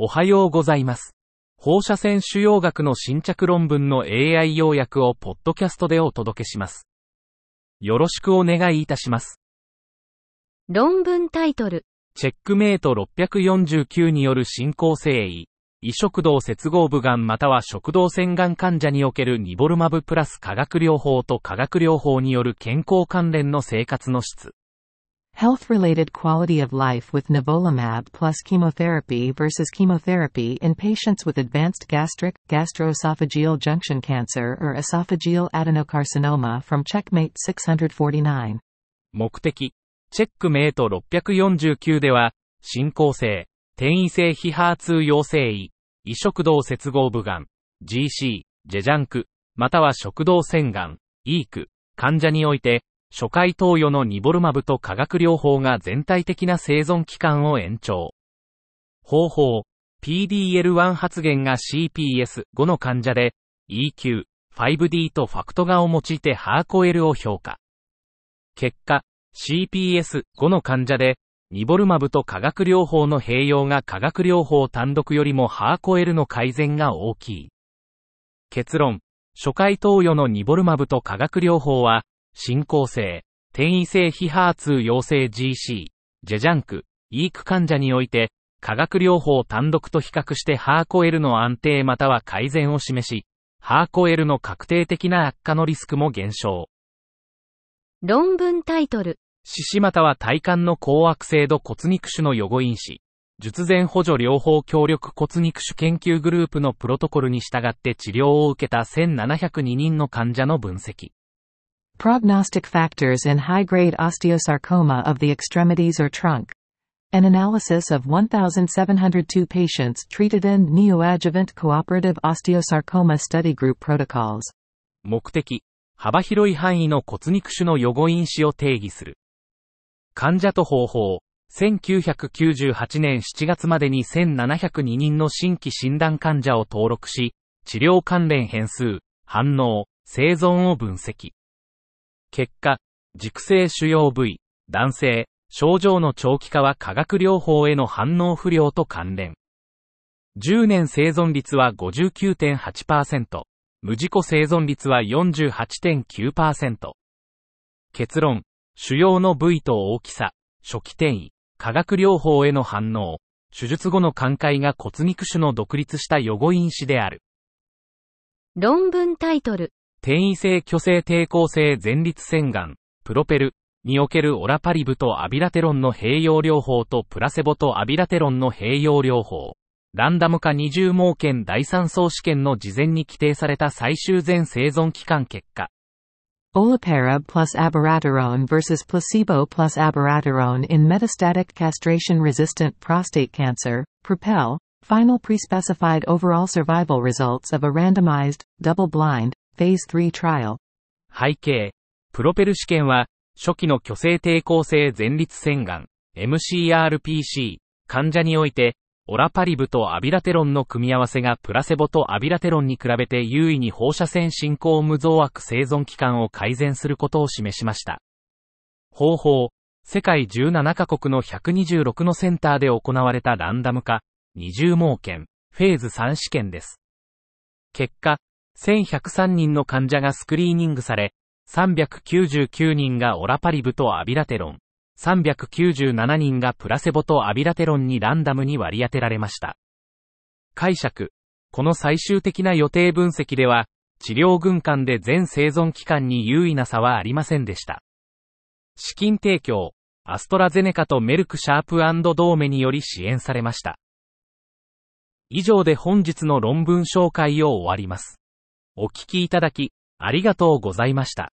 おはようございます。放射線腫瘍学の新着論文の AI 要約をポッドキャストでお届けします。よろしくお願いいたします。論文タイトル。チェックメイト649による進行性胃、胃食道接合部がんまたは食道腺がん患者におけるニボルマブプラス化学療法と化学療法による健康関連の生活の質。Health-related quality of life with nivolumab plus chemotherapy versus chemotherapy in patients with advanced gastric, gastroesophageal junction cancer or esophageal adenocarcinoma from Checkmate 649. 目的、チェックメイト649では、進行性、転移性非 HER2 陽性胃、胃食道接合部がん、GC、ジェジャンク、または食道腺がん、イーク、患者において、 初回投与のニボルマブと化学療法が全体的な生存期間を延長。方法、PDL1 発現が CPS5 の患者で、EQ、5D とファクトガを用いてハーコ L を評価。結果、CPS5 の患者で、ニボルマブと化学療法の併用が化学療法単独よりもハーコ L の改善が大きい。結論、初回投与のニボルマブと化学療法は、進行性、転移性非 HER2 陽性 GC、ジェジャンク、イーク患者において、化学療法単独と比較してハーコ L の安定または改善を示し、ハーコ L の確定的な悪化のリスクも減少。論文タイトル。四肢または体幹の高悪性度骨肉腫の予後因子、術前補助療法協力骨肉腫研究グループのプロトコルに従って治療を受けた1702人の患者の分析。Prognostic factors in high-grade osteosarcoma of the extremities or trunk. An analysis of 1,702 patients treated in neoadjuvant cooperative osteosarcoma study group protocols. 目的、幅広い範囲の骨肉腫の予後因子を定義する。患者と方法、1998年7月までに1702人の新規診断患者を登録し、治療関連変数、反応、生存を分析。結果、熟成腫瘍部位、男性、症状の長期化は化学療法への反応不良と関連。10年生存率は59.8%。無事故生存率は48.9%。結論、腫瘍の部位と大きさ、初期転移、化学療法への反応、手術後の寛解が骨肉腫の独立した予後因子である。論文タイトル。転移性虚勢抵抗性前立腺がん、プロペルにおけるオラパリブとアビラテロンの併用療法とプラセボとアビラテロンの併用療法。ランダム化20盲検第3層試験の事前に規定された最終全生存期間結果。Olaparib plus abiraterone versus placebo plus abiraterone in metastatic castration-resistant prostate cancer, PROPEL, final pre-specified overall survival results of a randomized, double-blind, phase 3 trial. 背景。プロペル試験は、初期の虚勢抵抗性前立腺がん、MCRPC、患者において、オラパリブとアビラテロンの組み合わせがプラセボとアビラテロンに比べて優位に放射線進行無増悪生存期間を改善することを示しました。方法、世界17カ国の126のセンターで行われたランダム化、20盲検、フェーズ3試験です。結果、1103人の患者がスクリーニングされ、399人がオラパリブとアビラテロン、397人がプラセボとアビラテロンにランダムに割り当てられました。解釈。この最終的な予定分析では、治療群間で全生存期間に優位な差はありませんでした。資金提供、アストラゼネカとメルクシャープドーメにより支援されました。以上で本日の論文紹介を終わります。お聞きいただき、ありがとうございました。